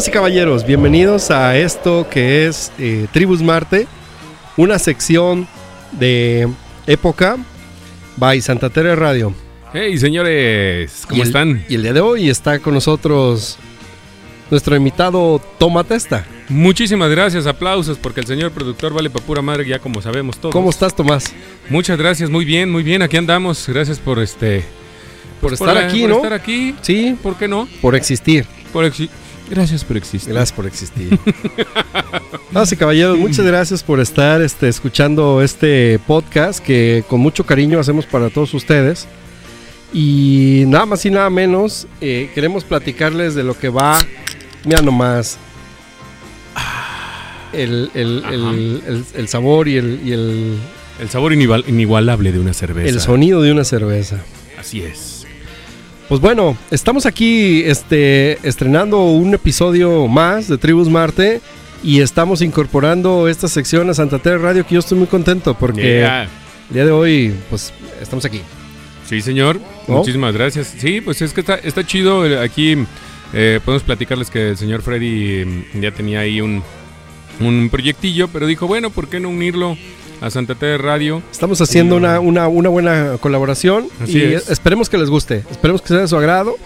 Damas y caballeros, bienvenidos a esto que es eh, Tribus Marte, una sección de época by Santa Teresa Radio. Hey señores, ¿cómo Y el- están? Y el día de hoy está con nosotros nuestro invitado Toma Testa. Muchísimas gracias, aplausos, porque el señor productor vale para pura madre, ya como sabemos todos. ¿Cómo estás, Tomás? Muchas gracias, muy bien, muy bien, aquí andamos. Gracias por este. Por estar la- aquí, por ¿no? estar aquí, Sí, ¿por qué no? por existir. Por gracias por existir. Gracias por existir. Damas y caballeros, muchas gracias por estar este, escuchando este podcast que con mucho cariño hacemos para todos ustedes. Y nada más y nada menos, eh, queremos platicarles de lo que va, mira nomás, el, el- el- sabor y, el, y el- El sabor inigual- inigualable de una cerveza. el sonido de una cerveza. Así es. Pues bueno, estamos aquí este, estrenando un episodio más de Tribus Marte y estamos incorporando esta sección a Santa Teresa Radio que yo estoy muy contento porque Yeah. el día de hoy pues estamos aquí. Sí, señor. ¿No? Muchísimas gracias. Sí, pues es que está, está chido. eh, Aquí eh, podemos platicarles que el señor Freddy mm, ya tenía ahí un, un proyectillo, pero dijo, bueno, ¿por qué no unirlo a Santa Teresa Radio? Estamos haciendo una, una, una buena colaboración Así y es. esperemos que les guste, esperemos que sea de su agrado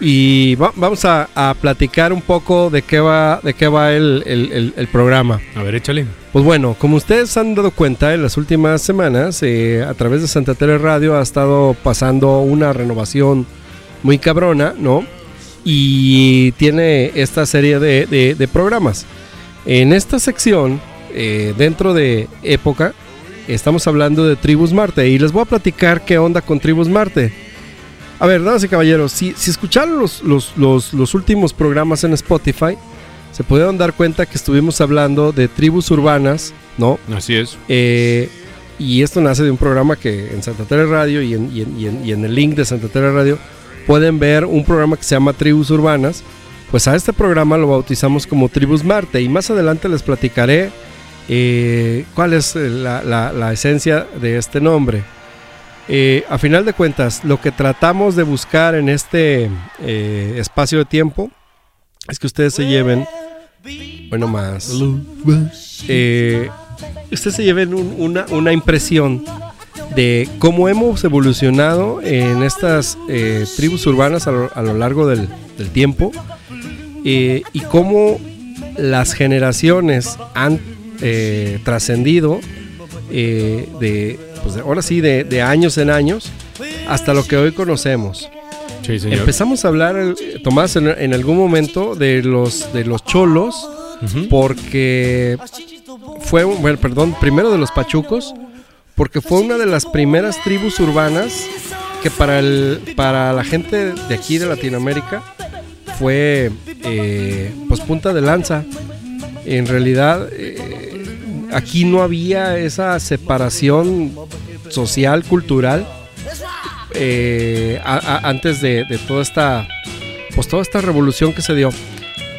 y va- vamos a, a platicar un poco de qué va, de qué va el- el- el- el programa. A ver, échale. Pues bueno, como ustedes han dado cuenta en las últimas semanas, eh, a través de Santa Teresa Radio ha estado pasando una renovación muy cabrona, ¿no? Y tiene esta serie de, de- de programas. En esta sección, eh, dentro de Época, estamos hablando de Tribus Marte y les voy a platicar qué onda con Tribus Marte. A ver, damas y caballeros, si, si escucharon los, los- los- los últimos programas en Spotify, se pudieron dar cuenta que estuvimos hablando de tribus urbanas, ¿no? Así es. Eh, y esto nace de un programa que en Santa Teresa Radio y en, y en- y en- y en el link de Santa Teresa Radio pueden ver un programa que se llama Tribus Urbanas. Pues a este programa lo bautizamos como Tribus Marte y más adelante les platicaré eh, cuál es eh, la, la- esencia de este nombre. Eh, a final de cuentas, lo que tratamos de buscar en este espacio de tiempo es que ustedes se lleven, bueno, más, ustedes se lleven un- una, impresión de cómo hemos evolucionado en estas eh, tribus urbanas a lo, a lo largo del, tiempo y cómo las generaciones han eh, trascendido eh, de, pues, ahora sí, de, de años en años hasta lo que hoy conocemos. Sí. Empezamos a hablar, Tomás, en, en algún momento de los, de los cholos, porque fue, bueno, perdón, primero de los pachucos, porque fue una de las primeras tribus urbanas que para, el, para la gente de aquí de Latinoamérica fue eh, pues punta de lanza. En realidad eh, aquí no había esa separación social, cultural, eh, a- a- antes de, de toda esta pues toda esta revolución que se dio.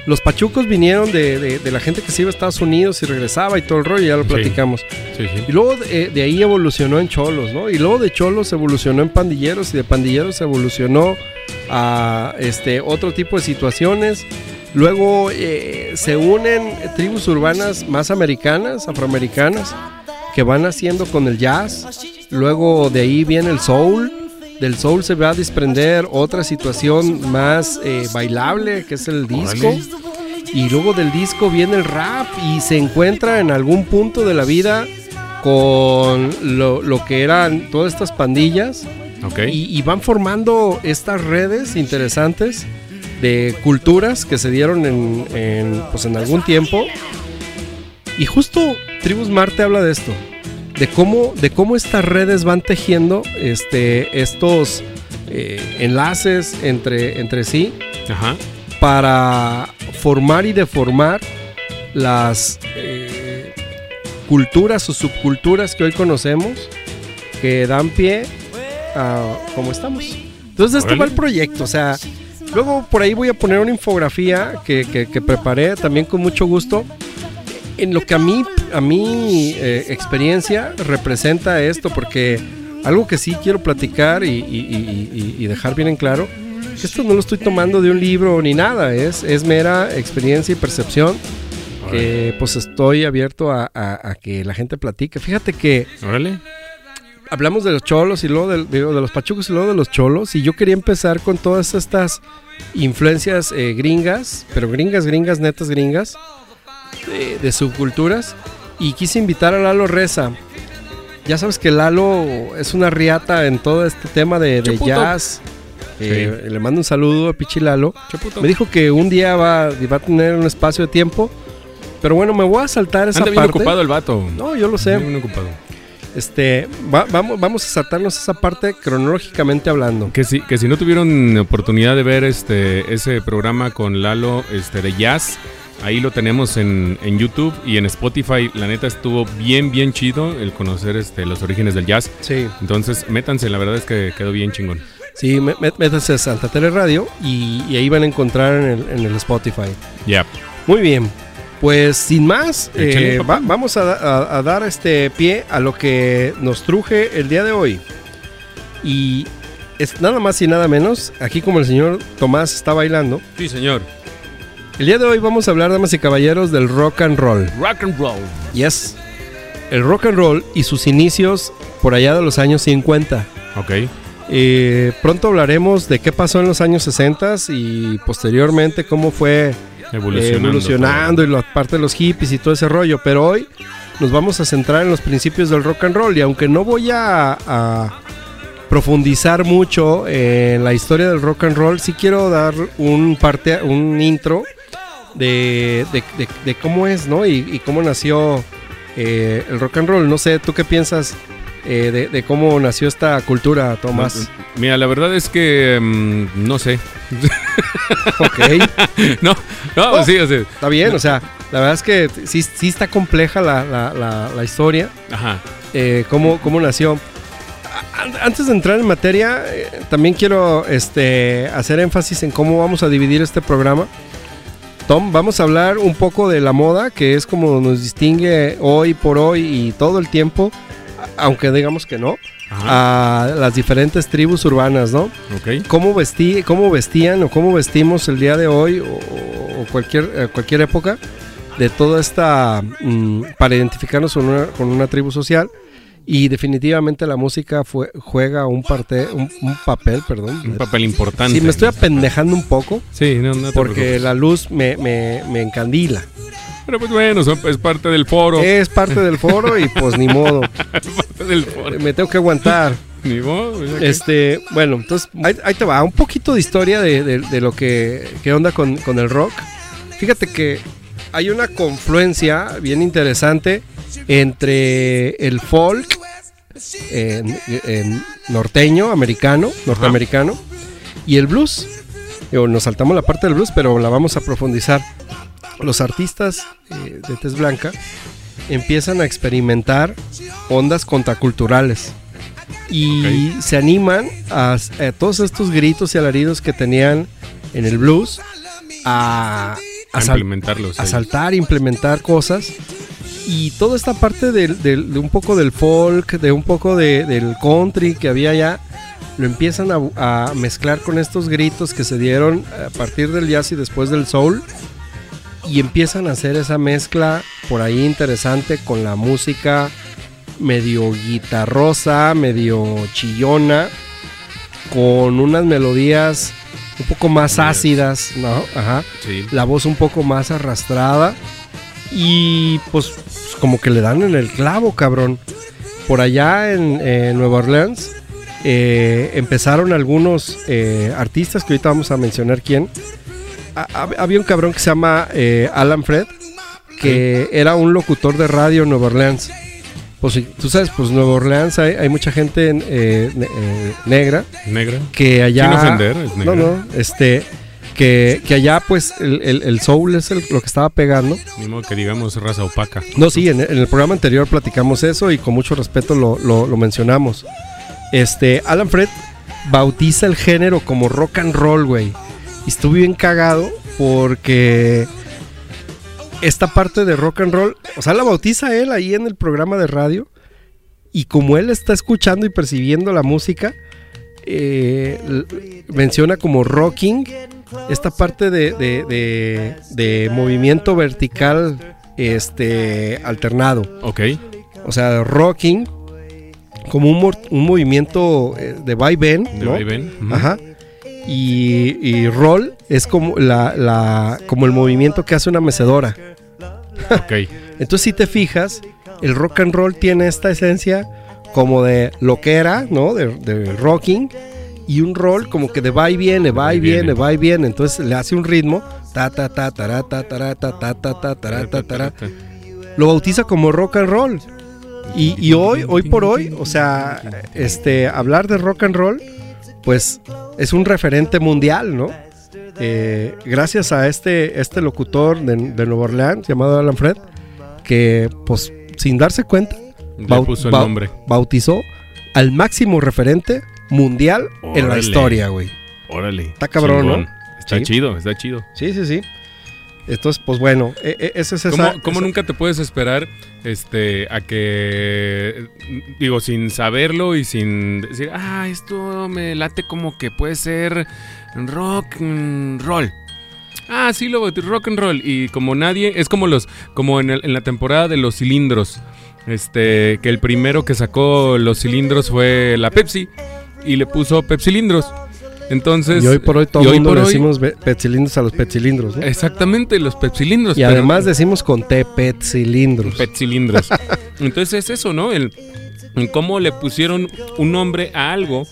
Los pachucos vinieron de, de- de la gente que se iba a Estados Unidos y regresaba y todo el rollo, ya lo Sí. platicamos. Sí, sí. Y luego de, de ahí evolucionó en cholos, ¿no? Y luego de cholos evolucionó en pandilleros y de pandilleros evolucionó a este otro tipo de situaciones. Luego eh, se unen tribus urbanas más americanas, afroamericanas, que van haciendo con el jazz. Luego de ahí viene el soul. Del soul se va a desprender otra situación más eh, bailable, que es el disco. Órale. Y luego del disco viene el rap y se encuentra en algún punto de la vida con lo, lo que eran todas estas pandillas y van formando estas redes interesantes de culturas que se dieron en, en, pues en algún tiempo. Y justo Tribus Marte habla de esto, de cómo, de cómo estas redes van tejiendo este, estos eh, enlaces entre, entre sí Ajá. para formar y deformar las eh, culturas o subculturas que hoy conocemos que dan pie a como estamos. Entonces, de esto va el proyecto. O sea, luego por ahí voy a poner una infografía que, que- que preparé también con mucho gusto. En lo que a mí, a mi eh, experiencia representa esto, porque algo que sí quiero platicar y, y- y- y- y dejar bien en claro esto no lo estoy tomando de un libro ni nada, es, es mera experiencia y percepción que pues estoy abierto a, a- a que la gente platique. Fíjate que Órale. Hablamos de los cholos y luego de, los pachucos y luego de los cholos y yo quería empezar con todas estas influencias eh, gringas, pero gringas, gringas, netas gringas, de, de subculturas y quise invitar a Lalo Reza. Ya sabes que Lalo es una riata en todo este tema de, jazz. Eh, Le mando un saludo a Pichi Lalo. Me dijo que un día va, va a tener un espacio de tiempo. Pero bueno, me voy a saltar esa Anda bien parte. ocupado el vato. No, yo lo sé. Anda bien ocupado. Este, va- vamos, vamos a saltarnos esa parte cronológicamente hablando. Que si, que si no tuvieron oportunidad de ver este ese programa con Lalo este, de jazz, ahí lo tenemos en, en YouTube y en Spotify. La neta estuvo bien, bien chido el conocer este, los orígenes del jazz. Sí, Entonces, métanse, la verdad es que quedó bien chingón. sí, mé- mé- métanse a Santa Tele Radio y, y ahí van a encontrar en el, en el Spotify. Ya. Muy bien, pues sin más, eh, va- vamos a, a- a dar este pie a lo que nos truje el día de hoy. Y es nada más y nada menos, aquí como el señor Tomás está bailando, Sí, señor. el día de hoy vamos a hablar, damas y caballeros, del rock and roll. Rock and roll. Yes. El rock and roll y sus inicios por allá de los años 50. Ok. Eh, pronto hablaremos de qué pasó en los años 60 y posteriormente cómo fue Evolucionando. evolucionando y la parte de los hippies y todo ese rollo. Pero hoy nos vamos a centrar en los principios del rock and roll y aunque no voy a, a profundizar mucho en la historia del rock and roll, sí quiero dar un parte, un intro de, de- de- de cómo es, ¿no? Y, y cómo nació eh, el rock and roll. No sé, ¿tú qué piensas eh, de, de cómo nació esta cultura, Tomás? Mira, la verdad es que mm, no sé. ok, no, no, Oh. sí, o sea, está bien, o sea, la verdad es que sí, sí está compleja la, la- la- la historia. ajá. eh, cómo, cómo nació. Antes de entrar en materia, eh, también quiero este, hacer énfasis en cómo vamos a dividir este programa. Tom, vamos a hablar un poco de la moda, que es como nos distingue hoy por hoy y todo el tiempo, aunque digamos que no, Ajá. a las diferentes tribus urbanas, ¿no? ok. Cómo, vestí, cómo vestían o cómo vestimos el día de hoy o, o cualquier, eh, cualquier época de toda esta, mm, para identificarnos con una, con una tribu social. Y definitivamente la música fue, juega un, parte, un, un papel, perdón. Un papel importante. Sí, me estoy apendejando un poco Sí, no, no te porque preocupes. la luz me, me, me encandila. Pero pues bueno, son- es parte del foro. Es parte del foro y pues ni modo, Es parte del foro. me tengo que aguantar. Ni modo, que- Este, bueno, entonces ahí, ahí te va, un poquito de historia de, de- de lo que, que onda con, con el rock. Fíjate que hay una confluencia bien interesante entre el folk en- en norteño, americano, norteamericano, y el blues. Nos saltamos la parte del blues, pero la vamos a profundizar. Los artistas eh, de tez blanca empiezan a experimentar ondas contraculturales y se animan a, a todos estos gritos y alaridos que tenían en el blues a, a a sal- implementarlos. a saltar, implementar cosas. Y toda esta parte del- del- de un poco del folk, de un poco de- del country que había allá, lo empiezan a, a mezclar con estos gritos que se dieron a partir del jazz y después del soul. Y empiezan a hacer esa mezcla por ahí interesante con la música medio guitarrosa, medio chillona, con unas melodías un poco más ácidas, ¿no? Ajá Sí. la voz un poco más arrastrada y pues, pues, como que le dan en el clavo, cabrón. Por allá en, Nueva Orleans eh, empezaron algunos eh, artistas que ahorita vamos a mencionar quién. Ha- hab- había un cabrón que se llama eh, Alan Fred, que era un locutor de radio en Nueva Orleans. Pues tú sabes, pues Nueva Orleans hay, hay mucha gente ne- eh, negra Negra. que allá Sin ofender, es no negra. no este que, que allá pues el, el- el soul es el- lo que estaba pegando. Modo que digamos raza opaca. no sí en, en el programa anterior platicamos eso y con mucho respeto lo, lo- lo mencionamos. Este Alan Fred bautiza el género como rock and roll güey. Y estuve bien cagado porque esta parte de rock and roll o sea la bautiza él ahí en el programa de radio y como él está escuchando y percibiendo la música eh, menciona como rocking esta parte de, de- de- de movimiento vertical este, alternado. Ok. O sea, rocking como un, un movimiento eh, de vaivén, De ¿no? vaivén. Ujú. Ajá. Y, y roll es como, la, la- como el movimiento que hace una mecedora. Ok. Entonces, si te fijas, el rock and roll tiene esta esencia como de lo que era, ¿no? De, de rocking y un rol como que de va y viene, va y viene, va y viene. Entonces le hace un ritmo, ta ta ta tarata tarata ta ta ta Lo bautiza como rock and roll. Y, hoy, hoy por hoy, o sea, este, hablar de rock and roll, pues es un referente mundial, ¿no? Eh, gracias a este, este locutor de, de Nueva Orleans llamado Alan Fred, que pues sin darse cuenta, bautizó al máximo referente mundial en la historia, güey. Órale. Está cabrón, ¿no? Está Sí. chido, está chido. Sí, sí, sí. Entonces, pues bueno, e- e- esa es esa. ¿Cómo, cómo esa- nunca te puedes esperar este, a que, digo, sin saberlo y sin decir, ah, esto me late como que puede ser rock and roll? Ah, sí, lo rock and roll. Y como nadie, es como los, como en, el- en la temporada de los cilindros. Este, que el primero que sacó los cilindros fue la Pepsi y le puso Pepsilindros. Entonces, Y hoy por hoy todo el mundo le decimos petcilindros a los petcilindros, ¿no? Exactamente, los pepsilindros. Y además decimos con T, petcilindros. Petcilindros. Entonces es eso, ¿no? El, cómo le pusieron un nombre a algo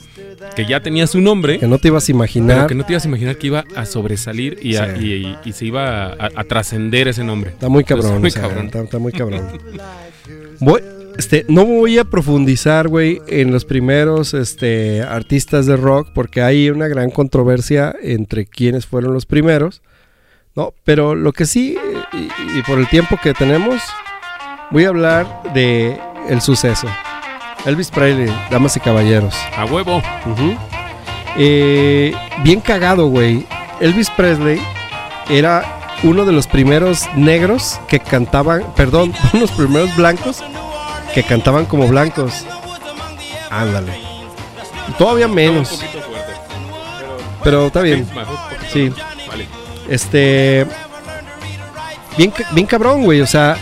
que ya tenía su nombre, que no te ibas a imaginar. que no te ibas a imaginar que iba a sobresalir y, a- Sí. y- y- y se iba a, a trascender ese nombre. Está muy cabrón. Está muy o sea, cabrón. Está, está muy cabrón. Voy, este, no voy a profundizar, güey, en los primeros este, artistas de rock, porque hay una gran controversia entre quiénes fueron los primeros. No, pero lo que sí, y, y por el tiempo que tenemos, voy a hablar de el suceso. Elvis Presley, damas y caballeros. A huevo. Eh, bien cagado, güey. Elvis Presley era uno de los primeros negros que cantaban, perdón, uno de los primeros blancos que cantaban como blancos. Ándale. Todavía menos, Un poquito fuerte. pero está bien. Sí. Vale. Este. Bien, bien cabrón, güey. O sea,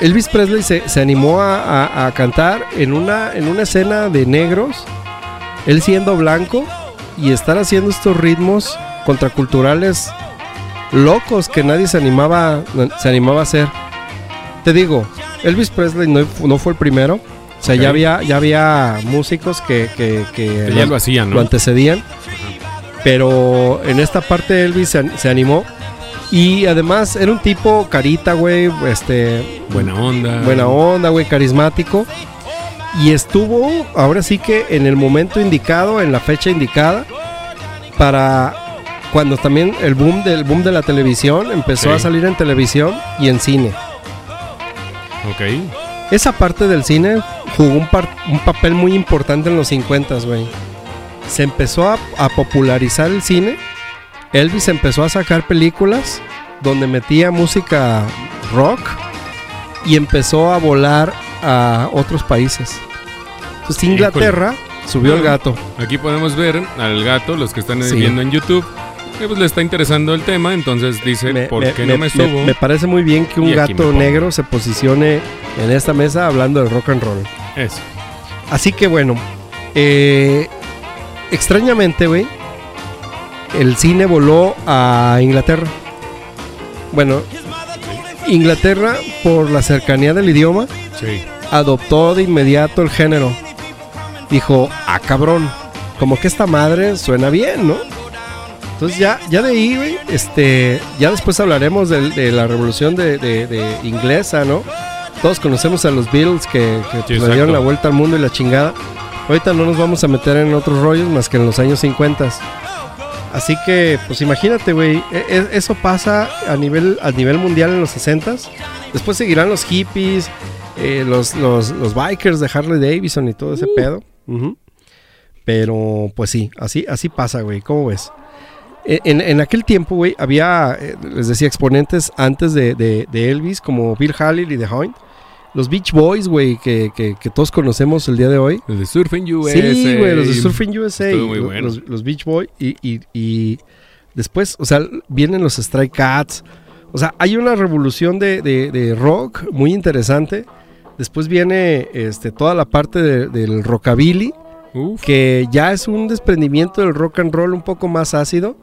Elvis Presley se, se animó a, a- a cantar en una, en una escena de negros, él siendo blanco, y estar haciendo estos ritmos contraculturales locos que nadie se animaba, se animaba a hacer. Te digo, Elvis Presley no, no fue el primero. O sea, ya, había, ya había músicos que, que, que Que ya lo hacían, lo ¿no? antecedían. Pero en esta parte Elvis se, se animó. Y además era un tipo carita, güey, este, Buena onda. buena onda, güey, carismático. Y estuvo, ahora sí que en el momento indicado, en la fecha indicada, para cuando también el boom del boom de la televisión empezó Sí. a salir en televisión y en cine. Ok. Esa parte del cine jugó un, par- un papel muy importante en los 50, güey. Se empezó a, a popularizar el cine. Elvis empezó a sacar películas donde metía música rock y empezó a volar a otros países. Entonces Inglaterra subió el gato. Aquí podemos ver al gato, los que están Sí. viendo en YouTube. Pues le está interesando el tema, entonces dice, Me, ¿por me- qué no me, subo? me parece muy bien que un gato negro se posicione en esta mesa hablando de rock and roll. Eso. Así que bueno, eh, extrañamente, güey, el cine voló a Inglaterra. Bueno, Inglaterra, por la cercanía del idioma, Sí. adoptó de inmediato el género. Dijo, ah, cabrón, como que esta madre suena bien, ¿no? Entonces ya, ya de ahí, güey, este, ya después hablaremos de, la revolución de, de- de inglesa, ¿no? Todos conocemos a los Beatles que, que, pues, le dieron la vuelta al mundo y la chingada. Ahorita no nos vamos a meter en otros rollos más que en los años 50. Así que, pues imagínate, güey, e- e- eso pasa a nivel, a nivel mundial en los 60 Después seguirán los hippies, eh, los, los, los bikers de Harley Davidson y todo ese pedo. Ujú. Pero, pues sí, así, así pasa, güey. ¿Cómo ves? En, en aquel tiempo, güey, había, eh, les decía, exponentes antes de, de- de Elvis, como Bill Haley y The Hoyt, los Beach Boys, güey, que, que, que todos conocemos el día de hoy. Los de Surfing USA. Sí, güey, los de Surfing USA. Muy bueno. los, los Beach Boys. Y, y- y después, o sea, vienen los Stray Cats. O sea, hay una revolución de, de- rock muy interesante. Después viene este, toda la parte de- del rockabilly, Uf. que ya es un desprendimiento del rock and roll un poco más ácido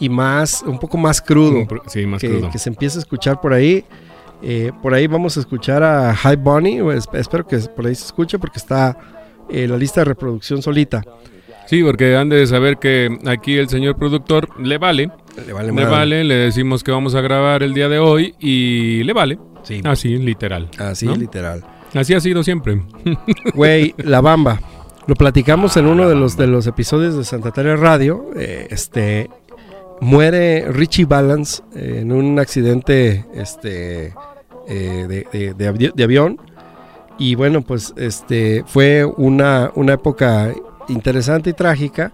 y más, un poco más crudo Sí, más que, crudo. que se empieza a escuchar por ahí. Eh, por ahí vamos a escuchar a High Bunny. Espero que por ahí se escuche porque está eh, la lista de reproducción solita. Sí, porque han de saber que aquí el señor productor le vale, Le vale. le vale, le decimos que vamos a grabar el día de hoy y le vale. Sí. Así, literal. Así, ¿no? literal. Así ha sido siempre. Güey, La Bamba. Lo platicamos en uno de los, de los episodios de Santa Teresa Radio. eh, este. Muere Richie Balance eh, en un accidente este, eh, de, de- de avi- de avión. Y bueno, pues este fue una, una época interesante y trágica.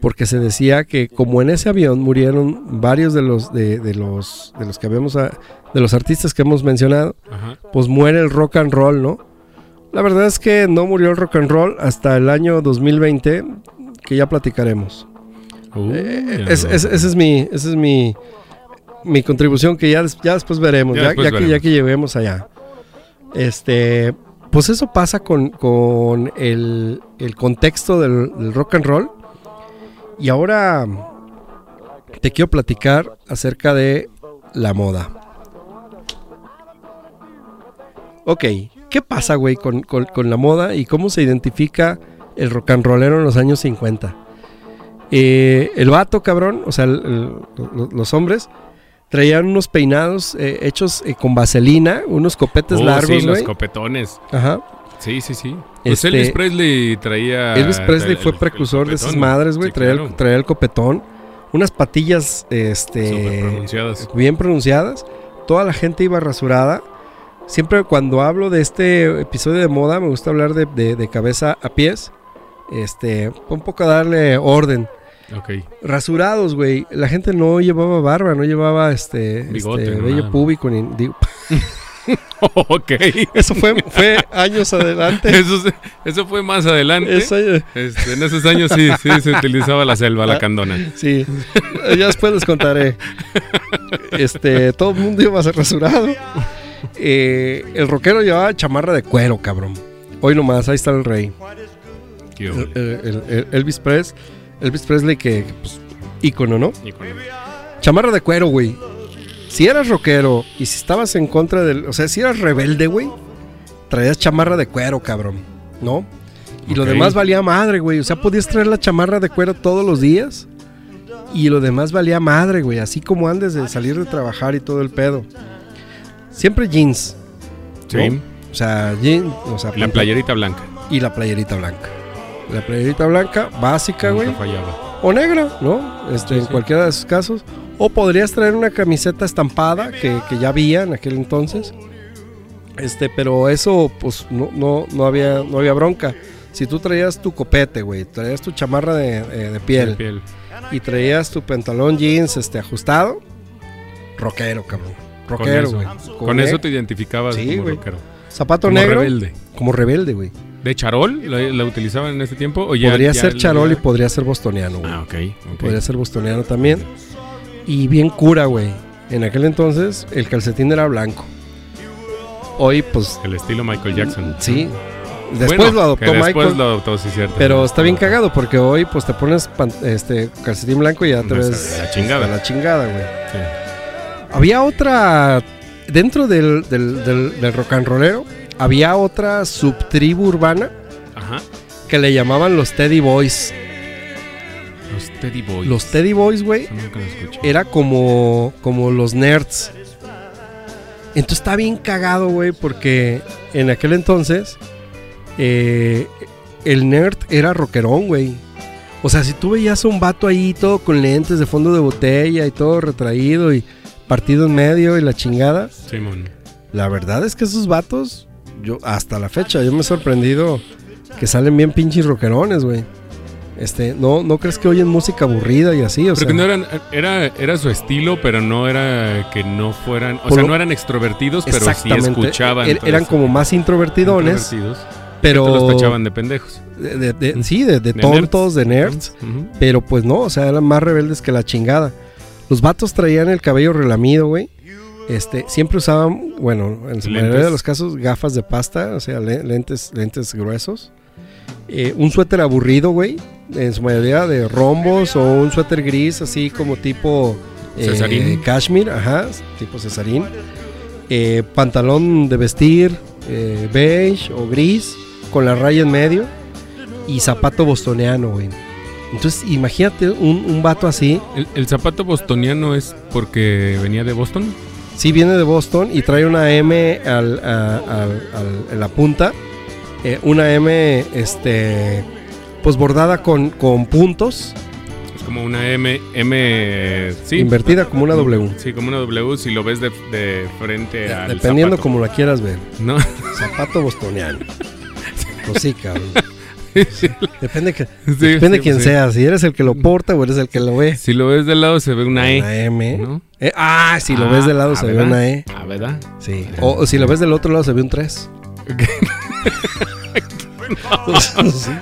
Porque se decía que como en ese avión murieron varios de los de, de los de los que habíamos a- de los artistas que hemos mencionado, Ajá. pues muere el rock and roll, ¿no? La verdad es que no murió el rock and roll hasta el año 2020, que ya platicaremos. Eh, ya es- no. es- mi, es mi, mi contribución que ya, ya después veremos, Ya ya, después ya que, ya que lleguemos allá. Este, pues eso pasa con, con el, el contexto del, del rock and roll. Y ahora te quiero platicar acerca de la moda. Ok, ¿qué pasa, güey, con, con- con la moda y cómo se identifica el rock and rollero en los años 50? Eh, el vato, cabrón, o sea, el- el- lo- los hombres traían unos peinados eh, hechos eh, con vaselina, unos copetes Oh, largos, sí, los copetones. Ajá. Sí, sí, sí. Pues Este- Elvis Presley traía. Elvis Presley fue el- precursor de esas madres, güey. Sí, traía, el, claro. traía el copetón. Unas patillas, este, pronunciadas. bien pronunciadas. Toda la gente iba rasurada. Siempre cuando hablo de este episodio de moda, me gusta hablar de, de- de cabeza a pies. Este, un poco darle orden. Ok. Rasurados, güey. La gente no llevaba barba, no llevaba este, Bigote, este no, vello nada. púbico. Ni, digo, ok. eso fue, fue años adelante. Eso, eso fue más adelante. Eso, eh, Este, en esos años sí, sí se utilizaba la selva, la Ah. candona. Sí, ya después les contaré. Este, todo el mundo iba a ser rasurado. Eh, el rockero llevaba chamarra de cuero, cabrón. Hoy nomás, ahí está el rey. El- Elvis Presley, Elvis Presley que, pues, ícono, ¿no? Chamarra de cuero, güey. Si eras rockero y si estabas en contra del, o sea, si eras rebelde, güey, traías chamarra de cuero, cabrón, ¿no? Y lo demás valía madre, güey. O sea, podías traer la chamarra de cuero todos los días. Y lo demás valía madre, güey. Así como antes de salir de trabajar y todo el pedo. Siempre jeans. Sí. O sea, jeans. O sea, La playerita blanca. Y la playerita blanca. La playerita blanca, básica, güey. O negra, ¿no? Este, Sí, en sí. cualquiera de esos casos. O podrías traer una camiseta estampada que, que ya había en aquel entonces. Este, pero eso, pues, no, no, no, había, no había bronca. Si tú traías tu copete, güey, traías tu chamarra de, eh, de piel De piel. y traías tu pantalón jeans este, ajustado, rockero, cabrón. Rockero, güey. Con eso te identificabas Sí, como rockero. Zapato Como negro, rebelde. como rebelde, güey. ¿De charol la, la utilizaban en ese tiempo? ¿O ya, Podría ya ser charol y podría ser bostoniano, güey. Ah, ok. ok. Podría ser bostoniano también. Y bien cura, güey. En aquel entonces el calcetín era blanco. Hoy, pues, El estilo Michael Jackson. sí. Después Bueno, lo adoptó Después Michael. lo adoptó, sí, cierto. Pero está bien cagado porque hoy, pues, te pones pan- este calcetín blanco y ya te ves la chingada. la chingada, güey. Sí. Había otra. Dentro del, del, del, del rock and rollero, había otra subtribu urbana Ajá. que le llamaban los Teddy Boys. Los Teddy Boys. Los Teddy Boys, güey, era como, como los nerds. Entonces está bien cagado, güey, porque en aquel entonces eh, el nerd era rockerón, güey. O sea, si tú veías a un vato ahí todo con lentes de fondo de botella y todo retraído y partido en medio y la chingada, Simón. la verdad es que esos vatos, yo hasta la fecha, yo me he sorprendido que salen bien pinches rockerones, güey. Este, ¿no, ¿No crees que oyen música aburrida y así? O Pero sea, que no eran, era, era su estilo, pero no era que no fueran, o Por sea, no eran extrovertidos, pero sí escuchaban. Er- eran como más introvertidones, Introvertidos, pero... los tachaban de pendejos. de- de- de- sí, de, tontos, de nerds. Pero pues no, o sea, eran más rebeldes que la chingada. Los vatos traían el cabello relamido, güey. Este, siempre usaban, bueno, en su mayoría de los casos, gafas de pasta, o sea, le- lentes, lentes gruesos. Eh, un suéter aburrido, güey, en su mayoría de rombos o un suéter gris, así como tipo eh, Cesarín. cashmere, ajá, tipo cesarín. Eh, pantalón de vestir beige o gris con la raya en medio y zapato bostoniano, güey. Entonces, imagínate un, un vato así. El, el zapato bostoniano es porque venía de Boston. Sí, viene de Boston y trae una M al, a- al- al- en la punta. eh, una M, este, pues bordada con, con puntos, Es como una M, M, sí. invertida como una W. Sí, como una W si lo ves de, de frente al Dependiendo zapato. como la quieras ver. No, Zapato bostoniano. Pues sí, cabrón. Depende, que, Sí, depende sí, quién sí. sea. Si eres el que lo porta o eres el que lo ve. Si lo ves del lado se ve una E. Una M. ¿no? Eh, ah, si lo ves de lado Ah, se ve una E. Ah, ¿verdad? Sí. O, o si lo ves del otro lado se ve un 3.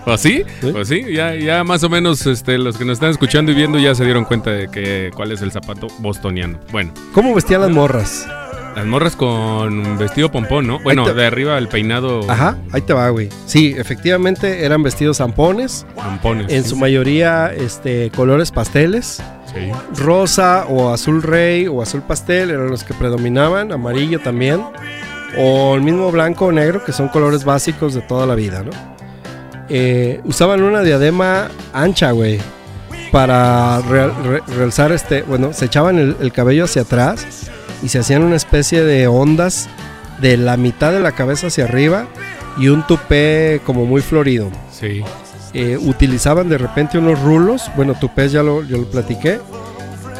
¿O sí? ¿Sí? ¿O sí? Ya, ya más o menos este, los que nos están escuchando y viendo ya se dieron cuenta de que cuál es el zapato bostoniano. Bueno, ¿Cómo vestían las morras? Las morras con vestido pompón, ¿no? Bueno, te- de arriba el peinado Ajá, ahí te va, güey. Sí, efectivamente eran vestidos zampones. pompones. En su mayoría, este, colores pasteles. Sí. Rosa o azul rey o azul pastel eran los que predominaban. Amarillo también. O el mismo blanco o negro, que son colores básicos de toda la vida, ¿no? Eh, usaban una diadema ancha, güey. Para real- re- realzar este. Bueno, se echaban el, el cabello hacia atrás y se hacían una especie de ondas de la mitad de la cabeza hacia arriba y un tupé como muy florido. Sí. Eh, utilizaban de repente unos rulos, bueno, tupés ya lo, yo lo platiqué,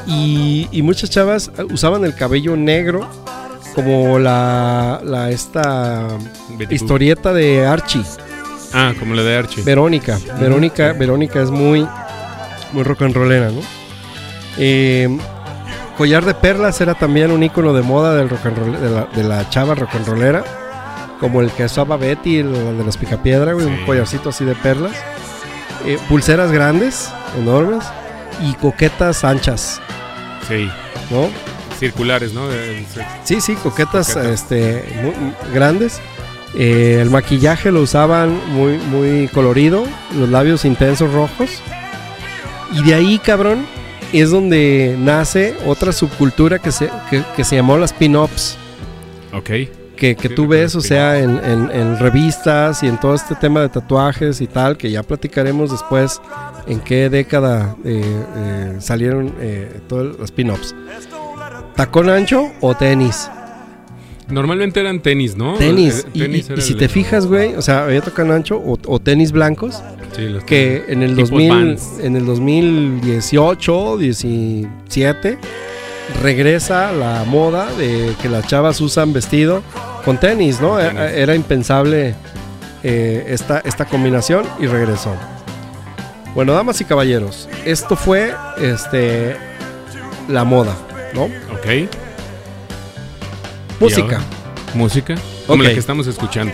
y, y muchas chavas usaban el cabello negro como la, la esta Betty historieta de Archie, Ah, como la de Archie. Verónica. Verónica, Verónica es muy, muy rock and rollera, ¿no? Eh, collar de perlas era también un icono de moda del rock and roll, de, la, de la chava rock and rollera, como el que usaba Betty, el, el de las picapiedra, güey, Sí. un collarcito así de perlas. Eh, pulseras grandes, enormes, y coquetas anchas, Sí. ¿no? Circulares, ¿no? Sí. Sí, sí, coquetas, Coquetas. este, muy- muy grandes. Eh, el maquillaje lo usaban muy, muy colorido, los labios intensos rojos. Y de ahí, cabrón, es donde nace otra subcultura que se, que, que se llamó las pin-ups. Ok. Que, que Sí, tú ves, o sea, en, en- en revistas y en todo este tema de tatuajes y tal, que ya platicaremos después en qué década eh, eh, salieron eh, todas las pin-ups. ¿Tacón ancho o tenis? Normalmente eran tenis, ¿no? Tenis. Eh, Y, y- si te fijas, güey, o sea, había tocado ancho o, o tenis blancos Sí, los que en el Tipos 2000, Vans. en el 2018, 17 regresa la moda de que las chavas usan vestido con tenis, ¿no? E- tenis. Era impensable eh, esta, esta combinación y regresó. Bueno, damas y caballeros, esto fue este la moda, ¿no? Ok. Música. Música. Como la que estamos escuchando.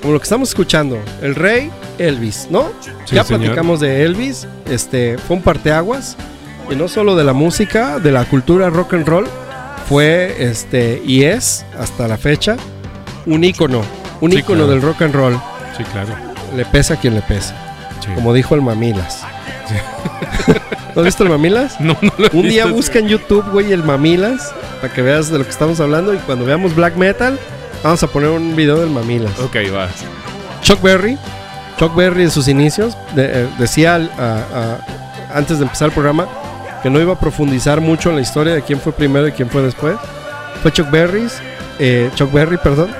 Como lo que estamos escuchando, el rey Elvis, ¿no? Sí, ya señor. platicamos de Elvis, este fue un parteaguas y no solo de la música, de la cultura rock and roll, fue este y es hasta la fecha un ícono, un Sí, ícono claro. del rock and roll. Sí, claro. Le pesa a quien le pesa, Sí. como dijo el Mamilas. ¿No has visto el Mamilas? No, no lo he Un día busca en YouTube, güey, el Mamilas para que veas de lo que estamos hablando y cuando veamos black metal vamos a poner un video del Mamilas. Ok, va. Chuck Berry, Chuck Berry en sus inicios de- eh, decía al- a- a- antes de empezar el programa que no iba a profundizar mucho en la historia de quién fue primero y quién fue después. Fue Chuck Berry, eh, Chuck Berry, perdón.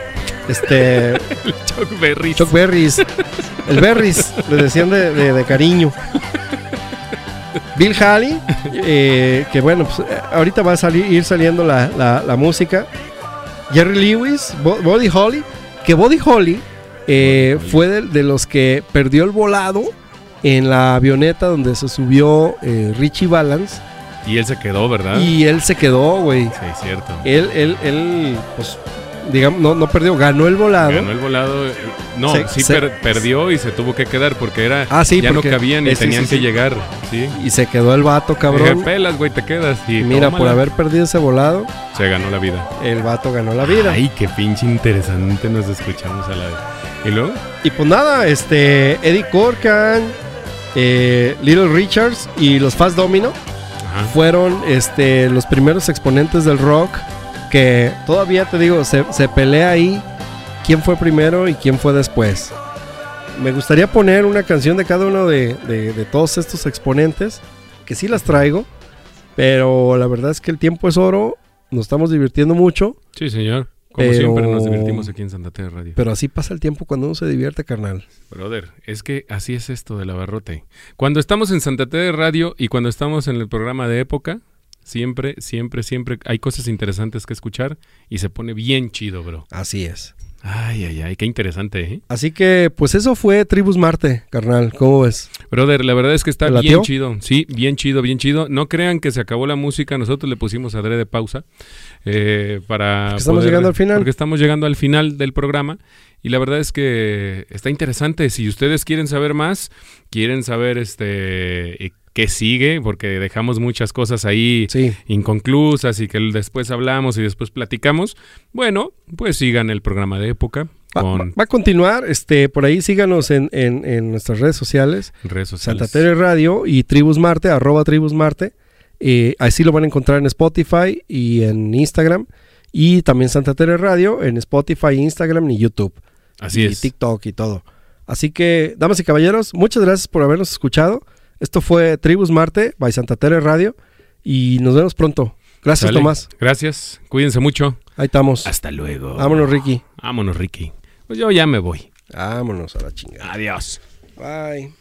Este, Chuck Berry. Chuck Berries, el Berries, le decían de, de- de cariño. Bill Haley, eh, que bueno, pues, ahorita va a salir, ir saliendo la, la- la música. Jerry Lewis, Bo- Buddy Holly, que Holly eh, Holly. fue de, de los que perdió el volado en la avioneta donde se subió eh, Richie Valance. Y él se quedó, ¿verdad? Y él se quedó, güey. Sí, cierto. Él, él, él, pues, digamos, no, no perdió, ganó el volado. Ganó el volado. eh, No, Se- sí se- per- perdió y se tuvo que quedar porque era Ah, sí, ya porque- no cabían y eh, tenían sí, que llegar. Sí. Y se quedó el vato, Dije, cabrón. pelas, güey, te quedas. Y Mira, tómala. por haber perdido ese volado, Se ganó la vida. el vato ganó la vida. Ay, qué pinche interesante nos escuchamos a la. ¿Y luego? Y pues nada, este, Eddie Corcan, eh, Little Richards y los Fast Domino Ajá. fueron este, los primeros exponentes del rock que todavía te digo, se, se pelea ahí quién fue primero y quién fue después. Me gustaría poner una canción de cada uno de, de- de todos estos exponentes, que sí las traigo, pero la verdad es que el tiempo es oro, nos estamos divirtiendo mucho, Sí, señor. Como Pero- siempre nos divertimos aquí en Santa Terra Radio. pero así pasa el tiempo cuando uno se divierte, carnal. Brother, es que así es esto del abarrote. Cuando estamos en Santa Terra Radio y cuando estamos en el programa de época, siempre, siempre, siempre hay cosas interesantes que escuchar y se pone bien chido, bro. Así es. Ay, ay, ay, qué interesante, ¿eh? Así que, pues eso fue Tribus Marte, carnal. ¿Cómo ves? Brother, la verdad es que está ¿Te bien chido. Sí, bien chido, bien chido. No crean que se acabó la música. Nosotros le pusimos adrede pausa eh, para. Porque estamos llegando al final. Porque estamos llegando al final del programa. Y la verdad es que está interesante. Si ustedes quieren saber más, quieren saber este qué sigue, porque dejamos muchas cosas ahí Sí. inconclusas y que después hablamos y después platicamos. Bueno, pues sigan el programa de época Va, con va- va a continuar. Este, por ahí síganos en, en- en nuestras redes sociales. redes sociales. Santa Tere Radio y Tribus Marte, arroba Tribus Marte. Eh, así lo van a encontrar en Spotify y en Instagram. Y también Santa Tere Radio en Spotify, Instagram y YouTube. Así y es. TikTok y todo. Así que, damas y caballeros, muchas gracias por habernos escuchado. Esto fue Tribus Marte by Santa Tere Radio. Y nos vemos pronto. Gracias. Tomás. Gracias. Cuídense mucho. Ahí estamos. Hasta luego. Vámonos, Ricky. Vámonos, Ricky. Pues yo ya me voy. Vámonos a la chingada. Adiós. Bye.